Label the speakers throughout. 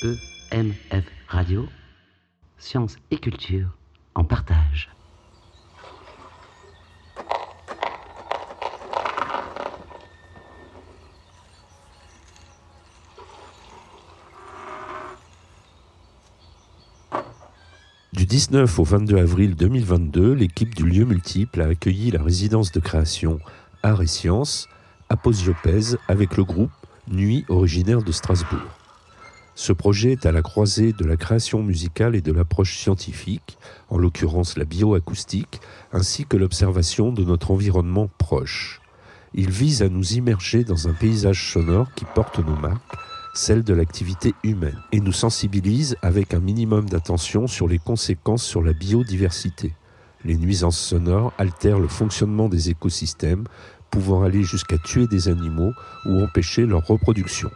Speaker 1: EMF Radio, sciences et culture en partage.
Speaker 2: Du 19 au 22 avril 2022, l'équipe du lieu multiple a accueilli la résidence de création Arts et Sciences, Aposiopèse, avec le groupe Nuit originaire de Strasbourg. Ce projet est à la croisée de la création musicale et de l'approche scientifique, en l'occurrence la bioacoustique, ainsi que l'observation de notre environnement proche. Il vise à nous immerger dans un paysage sonore qui porte nos marques, celle de l'activité humaine, et nous sensibilise avec un minimum d'attention sur les conséquences sur la biodiversité. Les nuisances sonores altèrent le fonctionnement des écosystèmes, pouvant aller jusqu'à tuer des animaux ou empêcher leur reproduction.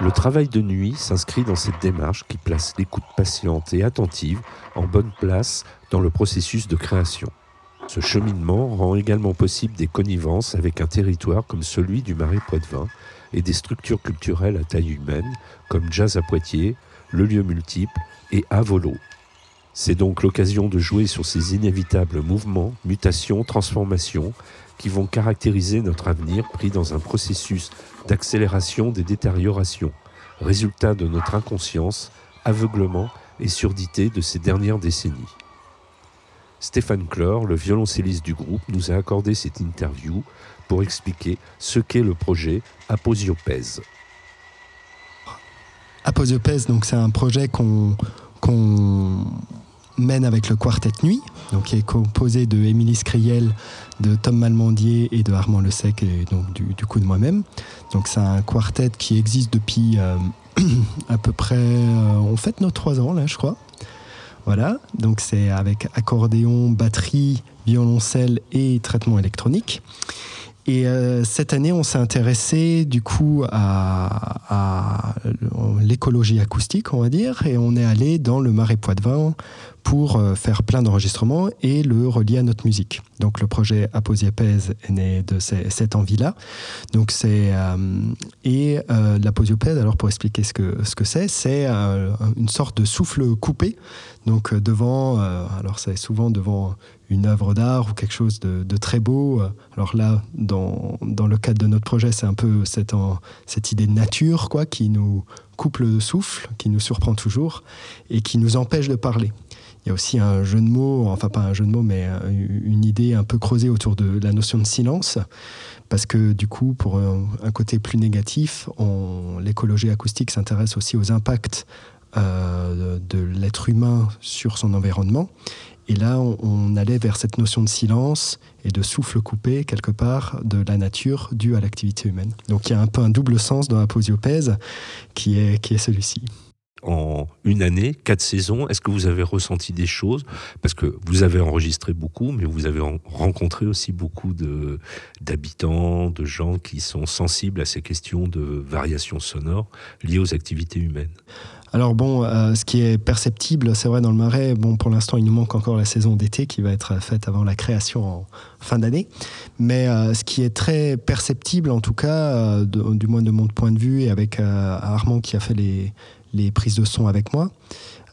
Speaker 2: Le travail de nuit s'inscrit dans cette démarche qui place l'écoute patiente et attentive en bonne place dans le processus de création. Ce cheminement rend également possible des connivences avec un territoire comme celui du Marais Poitevin et des structures culturelles à taille humaine comme Jazz à Poitiers, Le Lieu Multiple et Avolo. C'est donc l'occasion de jouer sur ces inévitables mouvements, mutations, transformations qui vont caractériser notre avenir pris dans un processus d'accélération des détériorations, résultat de notre inconscience, aveuglement et surdité de ces dernières décennies. Stéphane Clore, le violoncelliste du groupe, nous a accordé cette interview pour expliquer ce qu'est le projet Aposiopèse.
Speaker 3: Aposiopèse, donc c'est un projet qu'on qu'on mène avec le Quartet Nuit, donc qui est composé de Émilie Scriel, de Tom Malmandier et de Armand Le Sec, et donc du, du coup de moi-même. Donc c'est un quartet qui existe depuis euh, à peu près, euh, on fête nos trois ans là, je crois. Voilà, donc c'est avec accordéon, batterie, violoncelle et traitement électronique. Et euh, cette année, on s'est intéressé du coup à, l'écologie acoustique, on va dire, et on est allé dans le Marais Poitevin pour euh, faire plein d'enregistrements et le relier à notre musique. Donc le projet Aposiopèse est né de cette envie-là. Donc c'est euh, et l'aposiopèse. Alors pour expliquer ce que ce que c'est, c'est une sorte de souffle coupé. Donc devant, alors c'est souvent devant une œuvre d'art ou quelque chose de, très beau. Alors là, dans, le cadre de notre projet, c'est un peu cette, en- cette idée de nature quoi, qui nous coupe le souffle, qui nous surprend toujours et qui nous empêche de parler. Il y a aussi un jeu de mots, enfin pas un jeu de mots, mais une idée un peu creusée autour de la notion de silence. Parce que du coup, pour un, côté plus négatif, l'écologie acoustique s'intéresse aussi aux impacts euh, de, l'être humain sur son environnement. Et là, on, on allait vers cette notion de silence et de souffle coupé, quelque part, de la nature due à l'activité humaine. Donc il y a un peu un double sens dans la posiopèse qui est, qui est celui-ci.
Speaker 2: En une année, quatre saisons, est-ce que vous avez ressenti des choses? Parce que vous avez enregistré beaucoup, mais vous avez en- rencontré aussi beaucoup d'habitants, de gens qui sont sensibles à ces questions de variations sonores liées aux activités humaines.
Speaker 3: Alors bon, euh, ce qui est perceptible, c'est vrai dans le Marais, bon pour l'instant il nous manque encore la saison d'été qui va être faite avant la création en fin d'année, mais euh, ce qui est très perceptible en tout cas, euh, du moins de mon point de vue et avec Armand qui a fait les, les prises de son avec moi,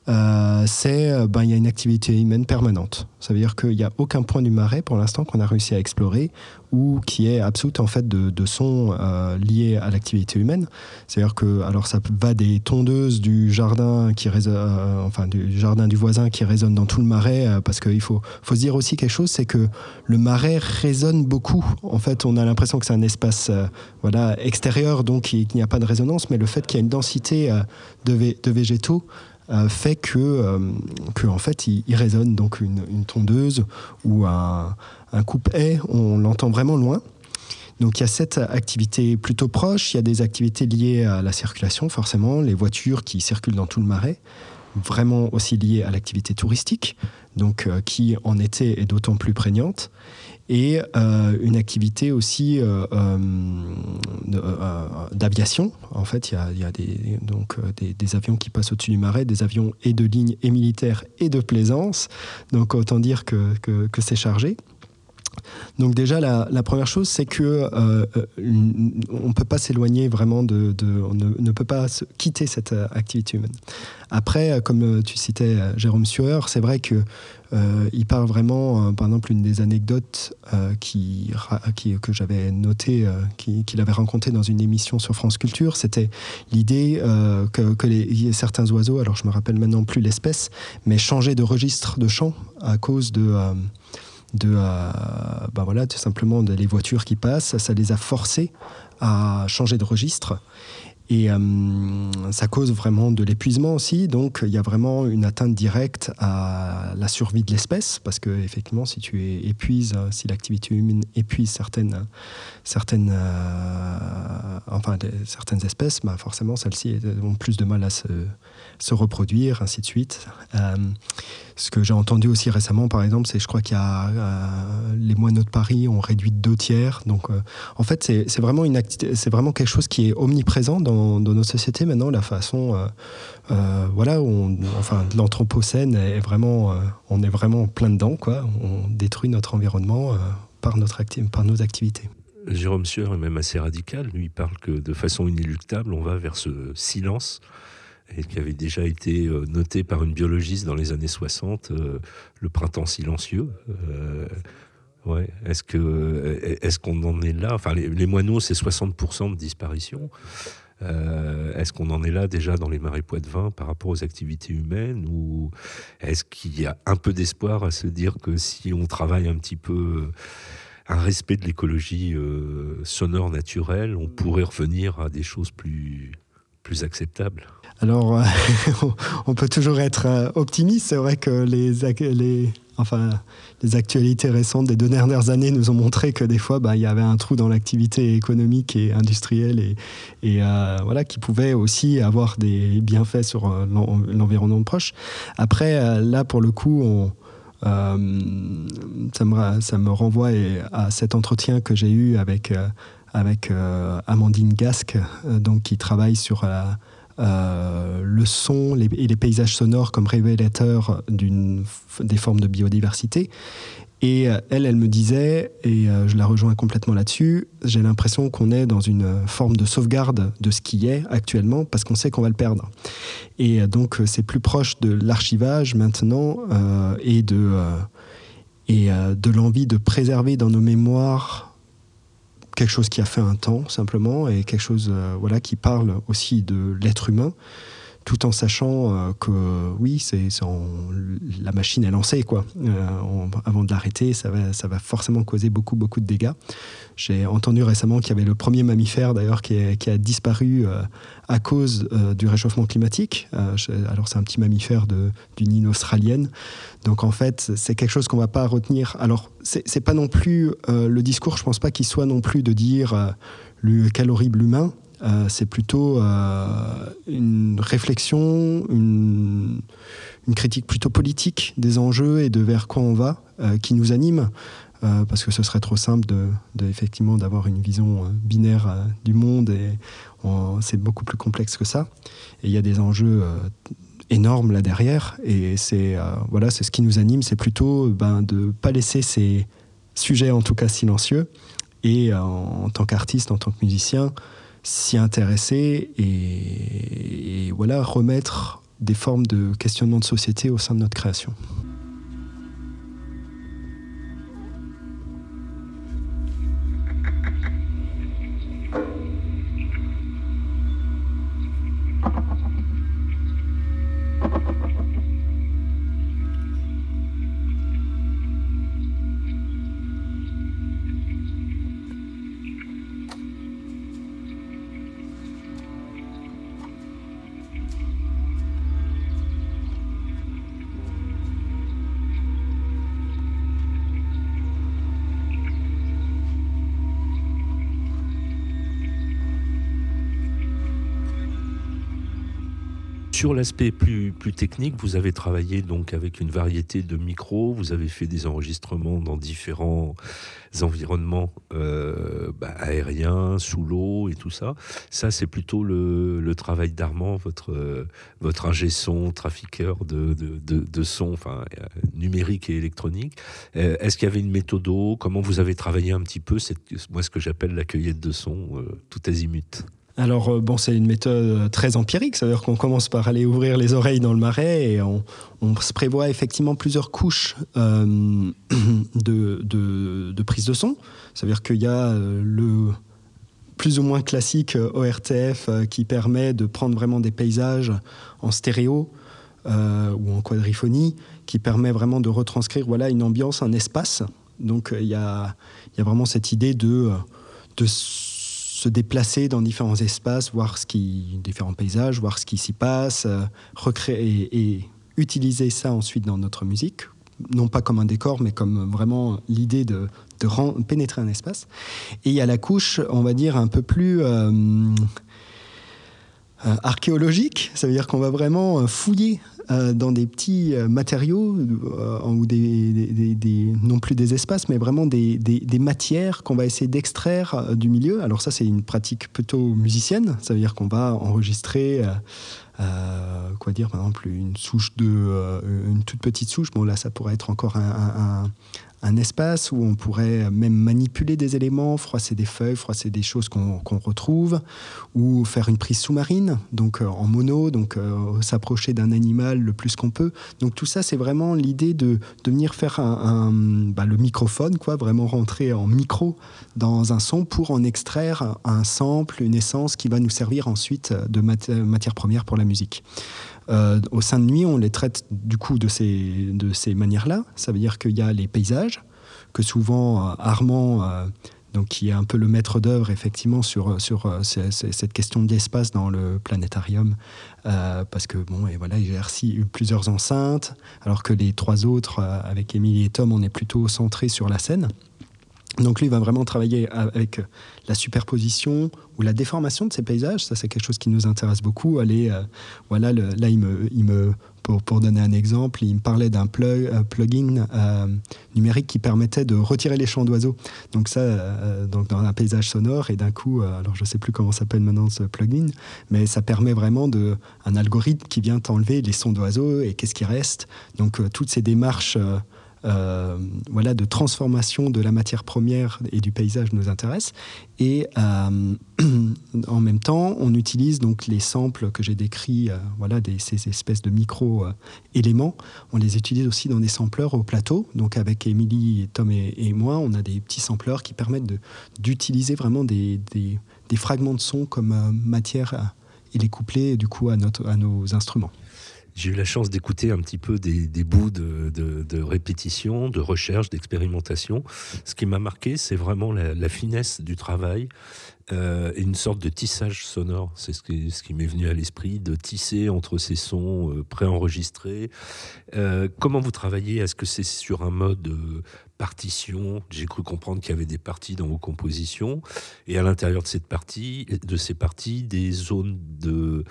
Speaker 3: euh, c'est euh, ben, il y a une activité humaine permanente. Ça veut dire qu'il n'y a aucun point du marais pour l'instant qu'on a réussi à explorer ou qui est absous en fait de, de son euh, lié à l'activité humaine. C'est-à-dire que alors ça va des tondeuses du jardin qui résonne, euh, enfin du jardin du voisin qui résonne dans tout le marais parce qu'il faut faut se dire aussi quelque chose, c'est que le marais résonne beaucoup. En fait, on a l'impression que c'est un espace voilà extérieur donc il n'y a pas de résonance, mais le fait qu'il y a une densité de, vé- de végétaux fait que, euh, que en fait il, résonne. Donc une, tondeuse ou un, un coupe-haie, on l'entend vraiment loin. Donc il y a cette activité plutôt proche, il y a des activités liées à la circulation forcément, les voitures qui circulent dans tout le marais, vraiment aussi liées à l'activité touristique, donc euh, qui en été est d'autant plus prégnante, et euh, une activité aussi euh, euh, d'aviation. En fait, il y a, des, donc, des, avions qui passent au-dessus du marais, des avions et de ligne et militaires et de plaisance, donc autant dire que, que c'est chargé. Donc déjà, la, première chose, c'est que euh, on peut pas s'éloigner vraiment de, on ne, peut pas quitter cette activité humaine. Après, comme tu citais Jérôme Sueur, c'est vrai que il parle vraiment, par exemple, une des anecdotes qui, que j'avais notées, qu'il avait rencontré dans une émission sur France Culture, c'était l'idée que, certains oiseaux, alors je me rappelle maintenant plus l'espèce, mais changer de registre de chant à cause de de, euh, bah voilà, tout simplement de les voitures qui passent, ça les a forcés à changer de registre. Et euh, ça cause vraiment de l'épuisement aussi. Donc, il y a vraiment une atteinte directe à la survie de l'espèce. Parce que, effectivement, si tu épuises, si l'activité humaine épuise certaines, certaines, euh, enfin, certaines espèces, bah forcément, celles-ci ont plus de mal à se, se reproduire, ainsi de suite. Ce que j'ai entendu aussi récemment, par exemple, c'est je crois qu'il y a euh, les moineaux de Paris ont réduit de deux tiers. Donc, euh, en fait, c'est vraiment une c'est vraiment quelque chose qui est omniprésent dans, nos sociétés maintenant. La façon, voilà, on, enfin, l'anthropocène est vraiment, on est vraiment plein dedans, quoi. On détruit notre environnement par notre par nos activités.
Speaker 2: Jérôme Sueur est même assez radical. Lui, il parle que de façon inéluctable, on va vers ce silence et qui avait déjà été euh, noté par une biologiste dans les années 60, euh, le printemps silencieux. Euh, ouais. Est-ce que est-ce qu'on en est là? Enfin, les, moineaux, c'est 60% de disparition. est-ce qu'on en est là déjà dans les marais poitevins par rapport aux activités humaines ou est-ce qu'il y a un peu d'espoir à se dire que si on travaille un petit peu un respect de l'écologie sonore naturelle, on pourrait revenir à des choses plus plus acceptables?
Speaker 3: Alors, euh, on peut toujours être euh, optimiste. C'est vrai que les, enfin, les actualités récentes des deux dernières années nous ont montré que des fois, bah, il y avait un trou dans l'activité économique et industrielle et, euh, voilà, qui pouvait aussi avoir des bienfaits sur l'environnement proche. Après, là, pour le coup, ça, me, renvoie à cet entretien que j'ai eu avec, avec Amandine Gasque, donc, qui travaille sur la euh, le son et les paysages sonores comme révélateurs des formes de biodiversité. Et euh, elle, elle me disait, et euh, je la rejoins complètement là-dessus, j'ai l'impression qu'on est dans une forme de sauvegarde de ce qui est actuellement, parce qu'on sait qu'on va le perdre. Et donc c'est plus proche de l'archivage maintenant et de, et, de l'envie de préserver dans nos mémoires quelque chose qui a fait un temps simplement et quelque chose euh, voilà qui parle aussi de l'être humain tout en sachant euh, que oui, c'est la machine est lancée quoi. Euh, avant de l'arrêter, ça va, forcément causer beaucoup beaucoup de dégâts. J'ai entendu récemment qu'il y avait le premier mammifère d'ailleurs qui, a disparu euh, à cause du réchauffement climatique. alors c'est un petit mammifère d'une île australienne. Donc en fait, c'est quelque chose qu'on va pas retenir. Alors c'est pas non plus le discours. Je pense pas qu'il soit non plus de dire quel horrible humain. Euh, c'est plutôt euh, une réflexion, une, critique plutôt politique des enjeux et de vers quoi on va euh, qui nous anime. parce que ce serait trop simple de, effectivement d'avoir une vision binaire du monde et c'est beaucoup plus complexe que ça. Et il y a des enjeux énormes là derrière et c'est voilà c'est ce qui nous anime, c'est plutôt ben, de pas laisser ces sujets en tout cas silencieux et en tant qu'artiste, en tant que musicien, s'y intéresser et, voilà remettre des formes de questionnement de société au sein de notre création.
Speaker 2: Sur l'aspect plus, technique, vous avez travaillé donc avec une variété de micros, vous avez fait des enregistrements dans différents environnements euh, bah, aériens, sous l'eau et tout ça. Ça, c'est plutôt le, travail d'Armand, votre, votre ingé son, trafiqueur de, de, de, son, enfin, euh, numérique et électronique. Euh, Est-ce qu'il y avait une méthodo Comment vous avez travaillé un petit peu cette, moi, ce que j'appelle la cueillette de son, tout azimut?
Speaker 3: Alors, euh, bon, c'est une méthode euh, très empirique, c'est-à-dire qu'on commence par aller ouvrir les oreilles dans le marais et on, se prévoit effectivement plusieurs couches euh, de, de, de prise de son. C'est-à-dire qu'il y a le plus ou moins classique ORTF qui permet de prendre vraiment des paysages en stéréo ou en quadriphonie, qui permet vraiment de retranscrire voilà, une ambiance, un espace. Donc il y, a, vraiment cette idée de se déplacer dans différents espaces, voir ce qui, différents paysages, voir ce qui s'y passe, euh, recréer et, utiliser ça ensuite dans notre musique, non pas comme un décor, mais comme vraiment l'idée de, pénétrer un espace. Et il y a la couche, on va dire, un peu plus euh, euh, archéologique, ça veut dire qu'on va vraiment euh, fouiller euh, dans des petits matériaux, non plus des espaces, mais vraiment des, matières qu'on va essayer d'extraire du milieu. Alors ça, c'est une pratique plutôt musicienne, ça veut dire qu'on va enregistrer... quoi dire, par exemple, une souche de, une toute petite souche. Bon, là, ça pourrait être encore un- un- espace où on pourrait même manipuler des éléments, froisser des feuilles, froisser des choses qu'on retrouve, ou faire une prise sous-marine, donc euh, en mono, donc euh, s'approcher d'un animal le plus qu'on peut. Donc tout ça, c'est vraiment l'idée de, venir faire un, bah, le microphone, quoi, vraiment rentrer en micro dans un son pour en extraire un sample, une essence qui va nous servir ensuite de mat- matière première pour la musique. Euh, au sein de Nuit, on les traite du coup de ces, de ces manières-là. Ça veut dire qu'il y a les paysages, que souvent euh, Armand, euh, donc, qui est un peu le maître d'œuvre effectivement sur, sur cette question de l'espace dans le planétarium, parce que bon, et voilà, il gère plusieurs enceintes, alors que les trois autres, avec Émilie et Tom, on est plutôt centré sur la scène. Donc lui il va vraiment travailler avec la superposition ou la déformation de ces paysages. Ça, c'est quelque chose qui nous intéresse beaucoup. Euh, voilà, là, il me, il me, pour, pour donner un exemple, il me parlait d'un plug, euh, plugin euh, numérique qui permettait de retirer les chants d'oiseaux. Donc ça, euh, donc dans un paysage sonore, et d'un coup, euh, alors je sais plus comment s'appelle maintenant ce plugin, mais ça permet vraiment de un algorithme qui vient enlever les sons d'oiseaux et qu'est-ce qui reste. Donc euh, toutes ces démarches. Euh, voilà, de transformation de la matière première et du paysage nous intéresse. Et euh, en même temps, on utilise donc les samples que j'ai décrits, euh, voilà, ces espèces de micro-éléments. on les utilise aussi dans des sampleurs au plateau. Donc avec Émilie, Tom et, moi, on a des petits sampleurs qui permettent d'utiliser vraiment des, fragments de son comme matière et les coupler du coup à nos instruments.
Speaker 2: J'ai eu la chance d'écouter un petit peu des, bouts de, de- répétition, de recherche, d'expérimentation. Ce qui m'a marqué, c'est vraiment la finesse du travail euh, une sorte de tissage sonore. C'est ce qui, m'est venu à l'esprit, de tisser entre ces sons euh, préenregistrés. Euh, comment vous travaillez? Est-ce que c'est sur un mode euh, partition? J'ai cru comprendre qu'il y avait des parties dans vos compositions et à l'intérieur de cette partie, de ces parties, des zones de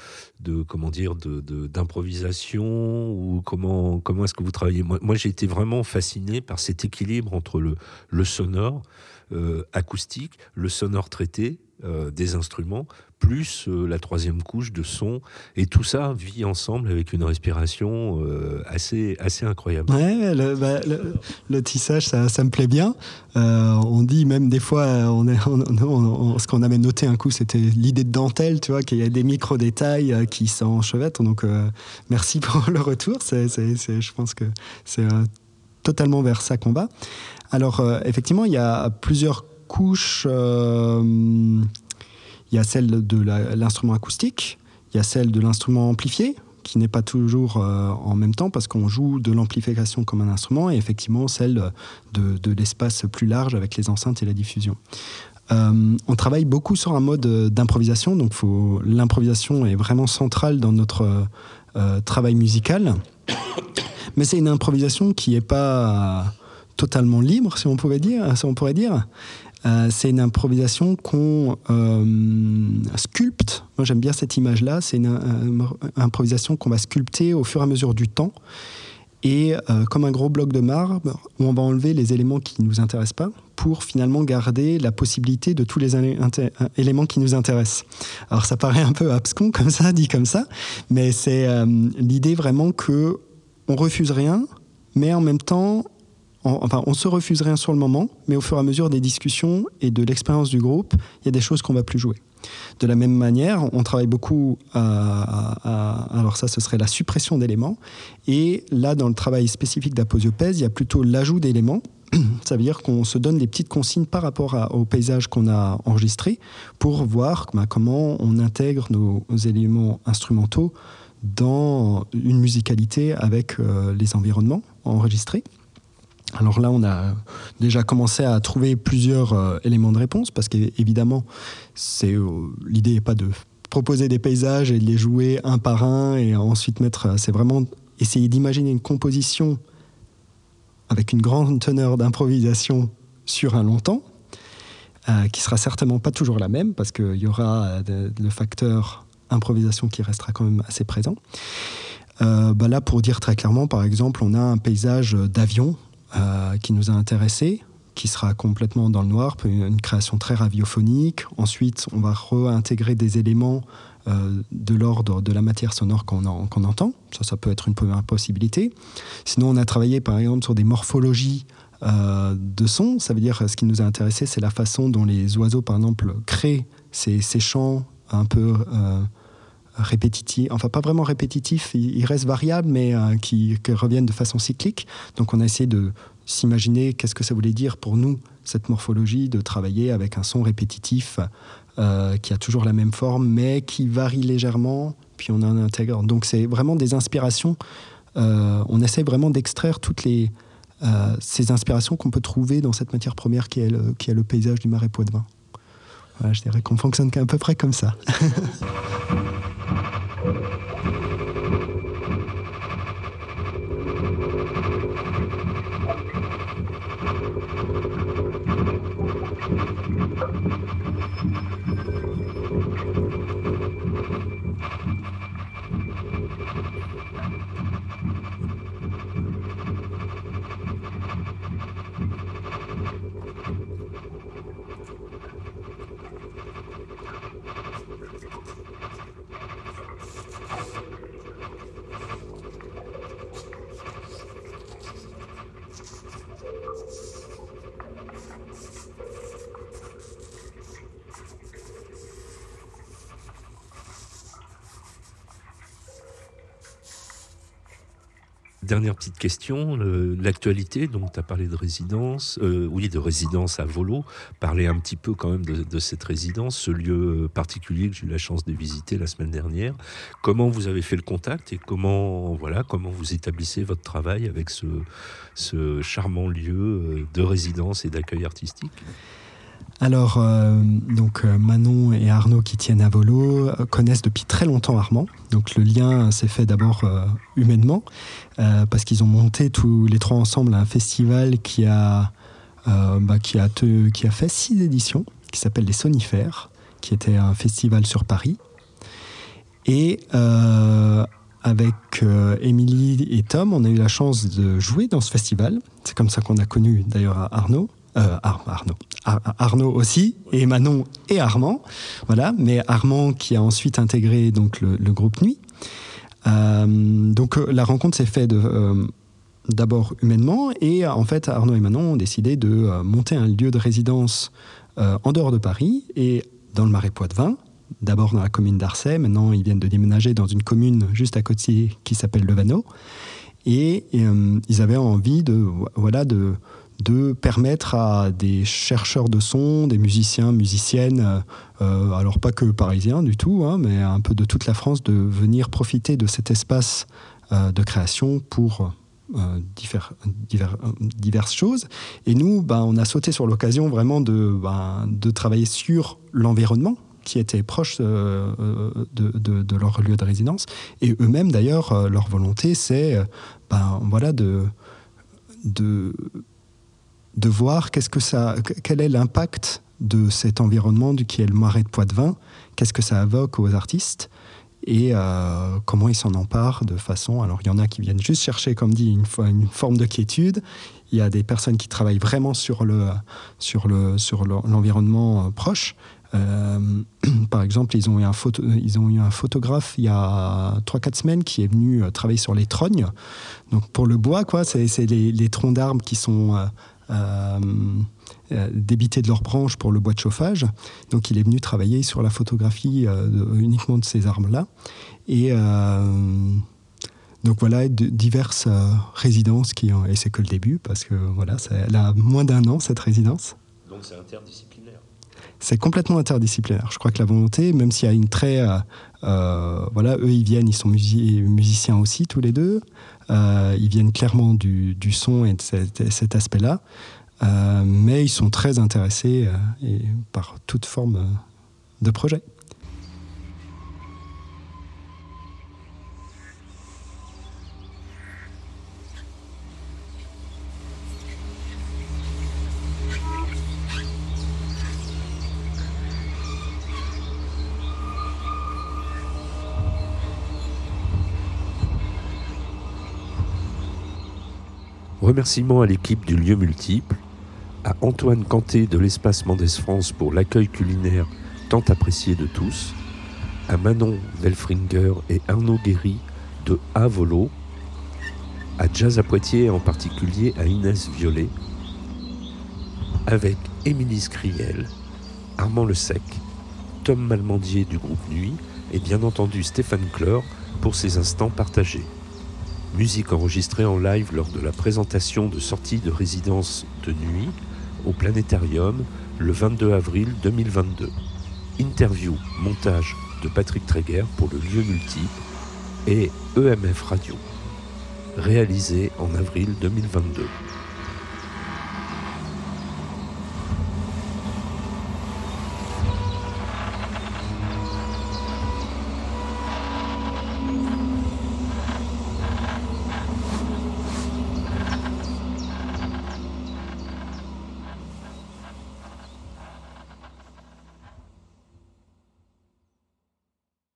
Speaker 2: comment dire d'improvisation ou comment comment est-ce que vous travaillez? Moi, j'ai été vraiment fasciné par cet équilibre entre le le sonore acoustique, le sonore traité euh, des instruments, plus euh, la troisième couche de son, et tout ça vit ensemble avec une respiration euh, assez assez incroyable.
Speaker 3: Ouais, le, bah, le- tissage, ça, ça me plaît bien. On dit même des fois, on est, ce qu'on avait noté un coup, c'était l'idée de dentelle, tu vois, qu'il y a des micro-détails qui s'enchevêtrent. Donc, merci pour le retour. C'est- je pense que c'est totalement vers ça qu'on va. Alors, effectivement, il y a plusieurs couches. euh, il y a celle de l'instrument acoustique, il y a celle de l'instrument amplifié, qui n'est pas toujours euh, en même temps parce qu'on joue de l'amplification comme un instrument et effectivement celle de, l'espace plus large avec les enceintes et la diffusion. Euh, on travaille beaucoup sur un mode d'improvisation, donc l'improvisation est vraiment centrale dans notre travail musical. Mais c'est une improvisation qui n'est pas totalement libre, si on pouvait dire, si on pourrait dire. Euh, c'est une improvisation qu'on euh, sculpte. Moi, j'aime bien cette image-là. C'est une, improvisation qu'on va sculpter au fur et à mesure du temps. Et comme un gros bloc de marbre, où on va enlever les éléments qui ne nous intéressent pas pour finalement garder la possibilité de tous les éléments qui nous intéressent. Alors ça paraît un peu abscon comme ça, dit comme ça, mais c'est l'idée vraiment que on refuse rien, mais en même temps, on, enfin, on se refuse rien sur le moment, mais au fur et à mesure des discussions et de l'expérience du groupe, il y a des choses qu'on va plus jouer. De la même manière, on travaille beaucoup à, alors ça, ce serait la suppression d'éléments. Et là, dans le travail spécifique d'aposiopèse, il y a plutôt l'ajout d'éléments. Ça veut dire qu'on se donne des petites consignes par rapport au paysage qu'on a enregistré pour voir bah, comment on intègre nos, éléments instrumentaux dans une musicalité avec euh, les environnements enregistrés. Alors là, on a déjà commencé à trouver plusieurs euh, éléments de réponse parce qu'évidemment, euh, l'idée n'est pas de proposer des paysages et de les jouer un par un et ensuite mettre. Euh, c'est vraiment essayer d'imaginer une composition avec une grande teneur d'improvisation sur un long temps, qui sera certainement pas toujours la même parce qu'il y aura le facteur improvisation qui restera quand même assez présent. Bah là, pour dire très clairement, par exemple, on a un paysage d'avion euh, qui nous a intéressés, qui sera complètement dans le noir, une création très radiophonique. Ensuite, on va réintégrer des éléments euh, de l'ordre de la matière sonore qu'on entend. Ça, ça peut être une possibilité. Sinon, on a travaillé par exemple sur des morphologies euh, de sons. Ça veut dire, ce qui nous a intéressé, c'est la façon dont les oiseaux, par exemple, créent ces, ces chants un peu répétitifs, enfin pas vraiment répétitifs, ils, restent variables, mais euh, qui, reviennent de façon cyclique. Donc on a essayé de s'imaginer qu'est-ce que ça voulait dire pour nous, cette morphologie, de travailler avec un son répétitif euh, qui a toujours la même forme, mais qui varie légèrement, puis on en intègre. Donc c'est vraiment des inspirations. Euh, on essaie vraiment d'extraire toutes les, ces inspirations qu'on peut trouver dans cette matière première qui est le, qui est le paysage du marais Poitevin. Voilà, je dirais qu'on fonctionne à peu près comme ça.
Speaker 2: you Dernière petite question, l'actualité, donc tu as parlé de résidence, euh, oui, de résidence à Volo, parler un petit peu quand même de, cette résidence, ce lieu particulier que j'ai eu la chance de visiter la semaine dernière. Comment vous avez fait le contact et comment, voilà, comment vous établissez votre travail avec ce, ce charmant lieu euh, de résidence et d'accueil artistique?
Speaker 3: Alors, euh, donc euh, Manon et Arnaud qui tiennent à Volo euh, connaissent depuis très longtemps Armand. Donc le lien s'est fait d'abord humainement parce qu'ils ont monté tous les trois ensemble un festival qui a bah, qui a qui a fait six éditions, qui s'appelle les Sonifères, qui était un festival sur Paris. Et avec Émilie et Tom, on a eu la chance de jouer dans ce festival. C'est comme ça qu'on a connu d'ailleurs Arnaud. Euh, Arnaud, Arnaud aussi, et Manon et Armand, voilà, mais Armand qui a ensuite intégré donc le, groupe Nuit. Euh, donc euh, la rencontre s'est faite d'abord humainement, et en fait Arnaud et Manon ont décidé de monter un lieu de résidence en dehors de Paris et dans le Marais Poitevin, d'abord dans la commune d'Arcet, maintenant ils viennent de déménager dans une commune juste à côté qui s'appelle Levano. Et, et ils avaient envie de, voilà, de, de permettre à des chercheurs de son, des musiciens, musiciennes, euh, euh, alors pas que parisiens du tout, hein, mais un peu de toute la France, de venir profiter de cet espace euh, de création pour diverses choses. Et nous, ben, on a sauté sur l'occasion vraiment de, ben, de travailler sur l'environnement qui était proche de, de, leur lieu de résidence. Et eux-mêmes, d'ailleurs, leur volonté, c'est ben, voilà, de, de de voir qu'est-ce que ça, quel est l'impact de cet environnement du qui est le marais de Poitevin, qu'est-ce que ça évoque aux artistes et euh, comment ils s'en emparent de façon. Alors, il y en a qui viennent juste chercher, comme dit, une, une forme de quiétude. Il y a des personnes qui travaillent vraiment sur le sur le sur l'environnement euh, proche. Euh, par exemple, ils ont, eu un photo, ils ont eu un photographe il y a 3-4 semaines qui est venu travailler sur les trognes. Donc pour le bois, quoi, c'est les, les, troncs d'arbres qui sont euh, euh, débiter de leurs branches pour le bois de chauffage. Donc il est venu travailler sur la photographie euh, uniquement de ces arbres-là. Et donc voilà, diverses résidences qui ont, et c'est que le début parce que voilà, elle a moins d'un an cette résidence.
Speaker 2: Donc c'est interdisciplinaire.
Speaker 3: C'est complètement interdisciplinaire. Je crois que la volonté, même s'il y a une très, voilà, eux ils viennent, ils sont musiciens aussi tous les deux. ils viennent clairement du, son et de cet aspect-là. Euh, mais ils sont très intéressés euh, par toute forme euh, de projet.
Speaker 2: Remerciements à l'équipe du lieu multiple à Antoine Canté de l'Espace Mendes France pour l'accueil culinaire tant apprécié de tous, à Manon Delfringer et Arnaud Guéry de Avolo, à Jazz à Poitiers en particulier à Inès Violet, avec Émilie Scriel, Armand Le Sec, Tom Malmandier du groupe Nuit et bien entendu Stéphane Clore pour ses instants partagés. Musique enregistrée en live lors de la présentation de sortie de résidence de nuit au Planétarium le 22 avril 2022. Interview, montage de Patrick Tréguer pour le lieu multiple et EMF Radio. Réalisé en avril 2022.